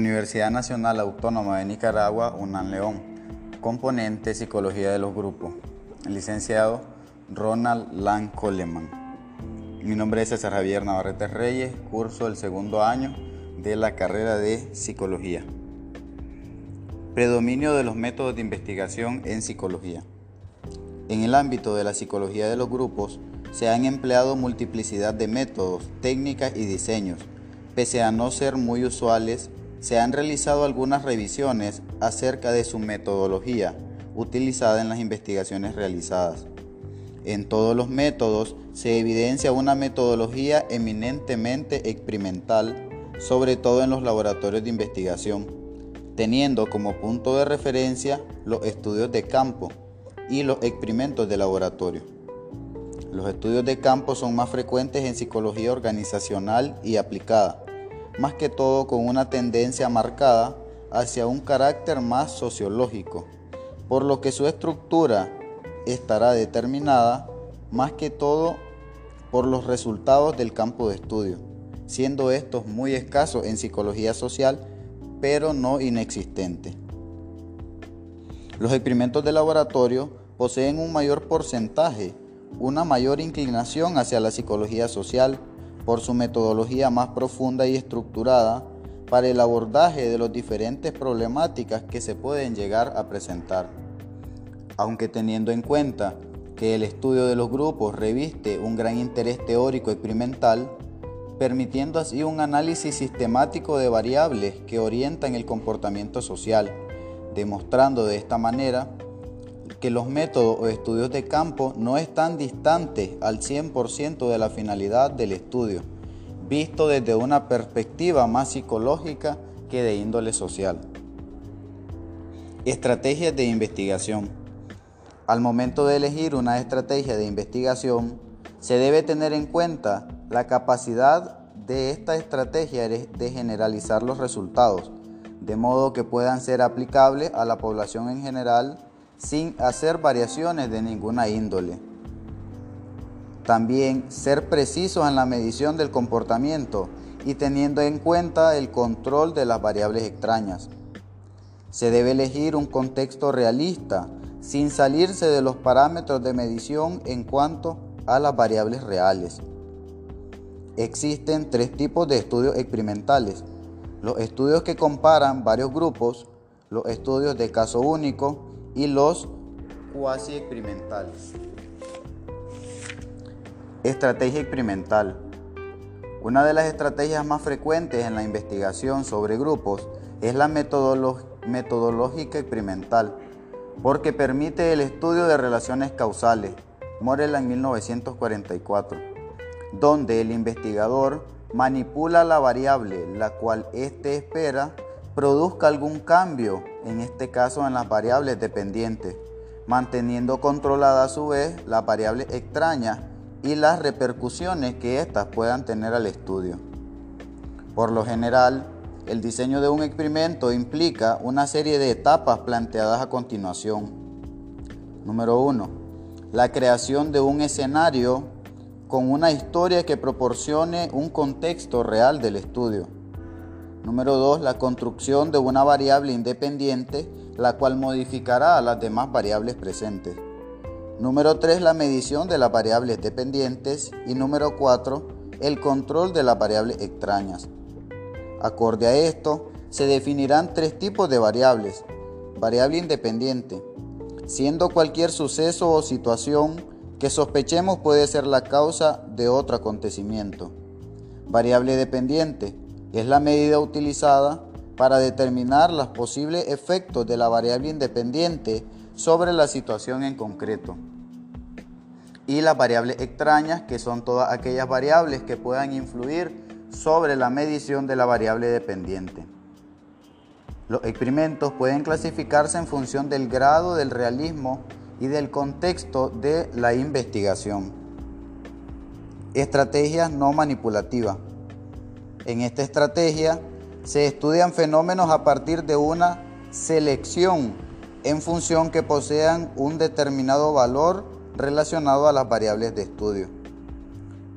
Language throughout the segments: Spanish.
Universidad Nacional Autónoma de Nicaragua, UNAM León. Componente Psicología de los Grupos. Licenciado Ronald Lan Coleman. Mi nombre es César Javier Navarrete Reyes, curso del segundo año de la carrera de Psicología. Predominio de los métodos de investigación en psicología. En el ámbito de la psicología de los grupos se han empleado multiplicidad de métodos, técnicas y diseños. Pese a no ser muy usuales, se han realizado algunas revisiones acerca de su metodología utilizada en las investigaciones realizadas. En todos los métodos se evidencia una metodología eminentemente experimental, sobre todo en los laboratorios de investigación, teniendo como punto de referencia los estudios de campo y los experimentos de laboratorio. Los estudios de campo son más frecuentes en psicología organizacional y aplicada, más que todo con una tendencia marcada hacia un carácter más sociológico, por lo que su estructura estará determinada más que todo por los resultados del campo de estudio, siendo estos muy escasos en psicología social, pero no inexistentes. Los experimentos de laboratorio poseen un mayor porcentaje, una mayor inclinación hacia la psicología social por su metodología más profunda y estructurada para el abordaje de las diferentes problemáticas que se pueden llegar a presentar. Aunque teniendo en cuenta que el estudio de los grupos reviste un gran interés teórico experimental, permitiendo así un análisis sistemático de variables que orientan el comportamiento social, demostrando de esta manera que los métodos o estudios de campo no están distantes al 100% de la finalidad del estudio, visto desde una perspectiva más psicológica que de índole social. Estrategias de investigación. Al momento de elegir una estrategia de investigación, se debe tener en cuenta la capacidad de esta estrategia de generalizar los resultados, de modo que puedan ser aplicables a la población en general sin hacer variaciones de ninguna índole. También ser precisos en la medición del comportamiento y teniendo en cuenta el control de las variables extrañas. Se debe elegir un contexto realista sin salirse de los parámetros de medición en cuanto a las variables reales. Existen tres tipos de estudios experimentales. Los estudios que comparan varios grupos, los estudios de caso único y los cuasi experimentales. Estrategia experimental. Una de las estrategias más frecuentes en la investigación sobre grupos es la metodológica experimental porque permite el estudio de relaciones causales, Morel en 1944, donde el investigador manipula la variable la cual éste espera produzca algún cambio, en este caso en las variables dependientes, manteniendo controlada a su vez la variable extraña y las repercusiones que éstas puedan tener al estudio. Por lo general, el diseño de un experimento implica una serie de etapas planteadas a continuación. Número 1. La creación de un escenario con una historia que proporcione un contexto real del estudio. Número 2. La construcción de una variable independiente, la cual modificará a las demás variables presentes. Número 3. La medición de las variables dependientes. Y número 4. El control de las variables extrañas. Acorde a esto, se definirán tres tipos de variables. Variable independiente, siendo cualquier suceso o situación que sospechemos puede ser la causa de otro acontecimiento. Variable dependiente es la medida utilizada para determinar los posibles efectos de la variable independiente sobre la situación en concreto. Y las variables extrañas, que son todas aquellas variables que puedan influir sobre la medición de la variable dependiente. Los experimentos pueden clasificarse en función del grado del realismo y del contexto de la investigación. Estrategias no manipulativas. En esta estrategia se estudian fenómenos a partir de una selección en función que posean un determinado valor relacionado a las variables de estudio.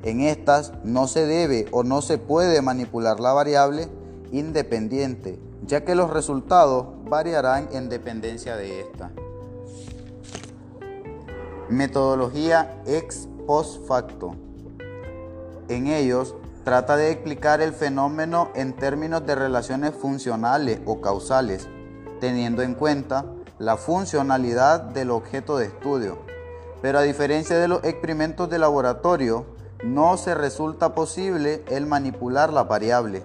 En estas no se debe o no se puede manipular la variable independiente ya que los resultados variarán en dependencia de esta. Metodología ex post facto. En ellos trata de explicar el fenómeno en términos de relaciones funcionales o causales, teniendo en cuenta la funcionalidad del objeto de estudio. Pero a diferencia de los experimentos de laboratorio, no se resulta posible el manipular la variable.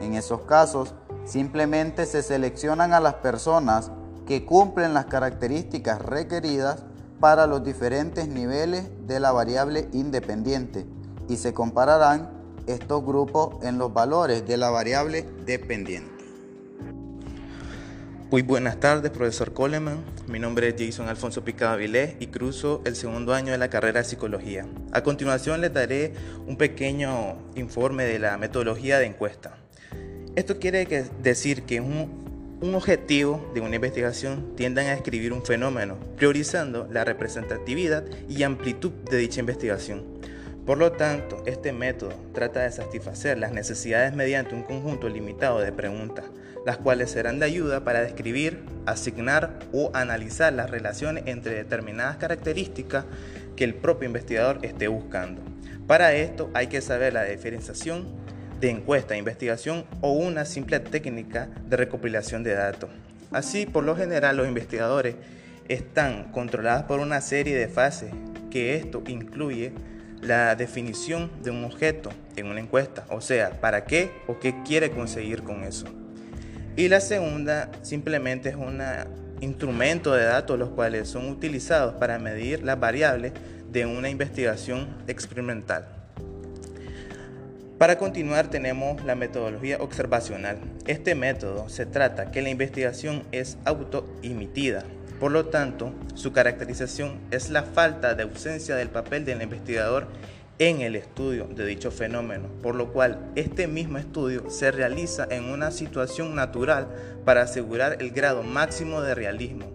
En esos casos, simplemente se seleccionan a las personas que cumplen las características requeridas para los diferentes niveles de la variable independiente y se compararán estos grupos en los valores de la variable dependiente. Muy buenas tardes, profesor Coleman. Mi nombre es Jason Alfonso Picado Avilés y cruzo el segundo año de la carrera de psicología. A continuación les daré un pequeño informe de la metodología de encuesta. Esto quiere decir que un, un objetivo de una investigación tiende a describir un fenómeno, priorizando la representatividad y amplitud de dicha investigación. Por lo tanto, este método trata de satisfacer las necesidades mediante un conjunto limitado de preguntas, las cuales serán de ayuda para describir, asignar o analizar las relaciones entre determinadas características que el propio investigador esté buscando. Para esto hay que saber la diferenciación de encuesta, investigación o una simple técnica de recopilación de datos. Así, por lo general, los investigadores están controlados por una serie de fases que esto incluye la definición de un objeto en una encuesta, o sea, para qué o qué quiere conseguir con eso. Y la segunda simplemente es un instrumento de datos los cuales son utilizados para medir las variables de una investigación experimental. Para continuar tenemos la metodología observacional. Este método se trata que la investigación es autoimitida. Por lo tanto, su caracterización es la falta de ausencia del papel del investigador en el estudio de dicho fenómeno, por lo cual este mismo estudio se realiza en una situación natural para asegurar el grado máximo de realismo,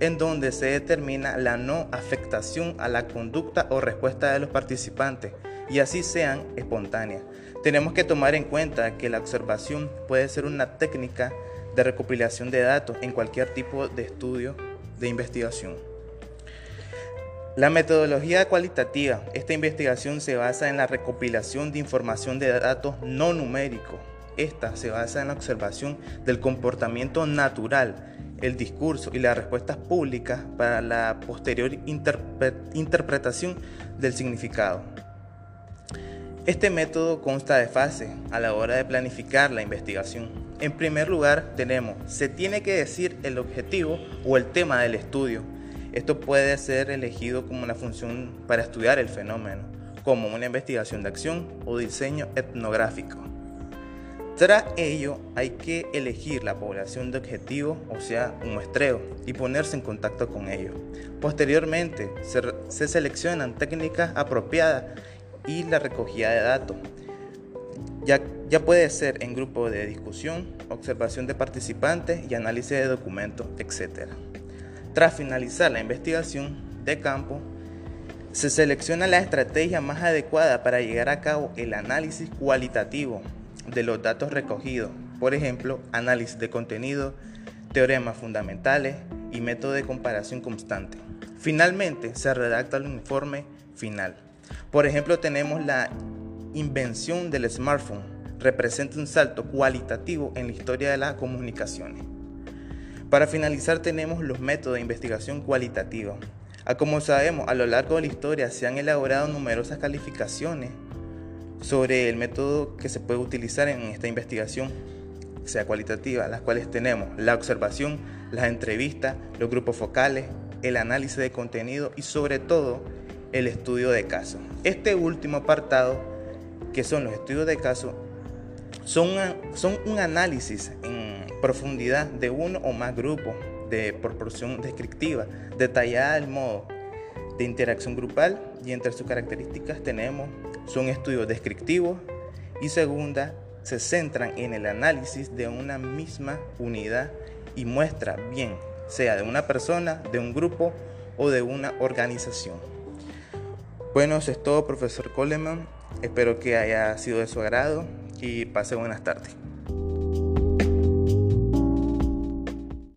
en donde se determina la no afectación a la conducta o respuesta de los participantes y así sean espontáneas. Tenemos que tomar en cuenta que la observación puede ser una técnica de recopilación de datos en cualquier tipo de estudio de investigación. La metodología cualitativa. Esta investigación se basa en la recopilación de información de datos no numéricos. Esta se basa en la observación del comportamiento natural, el discurso y las respuestas públicas para la posterior interpretación del significado. Este método consta de fases a la hora de planificar la investigación. En primer lugar, tenemos, se tiene que decir el objetivo o el tema del estudio. Esto puede ser elegido como una función para estudiar el fenómeno, como una investigación de acción o diseño etnográfico. Tras ello, hay que elegir la población de objetivo, o sea, un muestreo, y ponerse en contacto con ellos. Posteriormente, se, se seleccionan técnicas apropiadas y la recogida de datos. Ya, puede ser en grupo de discusión, observación de participantes y análisis de documentos, etc. Tras finalizar la investigación de campo, se selecciona la estrategia más adecuada para llegar a cabo el análisis cualitativo de los datos recogidos, por ejemplo, análisis de contenido, teoremas fundamentales y método de comparación constante. Finalmente, se redacta el informe final. Por ejemplo, tenemos la invención del smartphone. Representa un salto cualitativo en la historia de las comunicaciones. Para finalizar tenemos los métodos de investigación cualitativa. A como sabemos, a lo largo de la historia se han elaborado numerosas calificaciones sobre el método que se puede utilizar en esta investigación, sea cualitativa, las cuales tenemos la observación, las entrevistas, los grupos focales, el análisis de contenido y sobre todo el estudio de caso. Este último apartado, que son los estudios de caso, son, son un análisis en profundidad de uno o más grupos de proporción descriptiva, detallada del modo de interacción grupal y entre sus características tenemos son estudios descriptivos y segunda se centran en el análisis de una misma unidad y muestra bien sea de una persona, de un grupo o de una organización. Bueno, eso es todo, profesor Coleman. Espero que haya sido de su agrado y pase buenas tardes.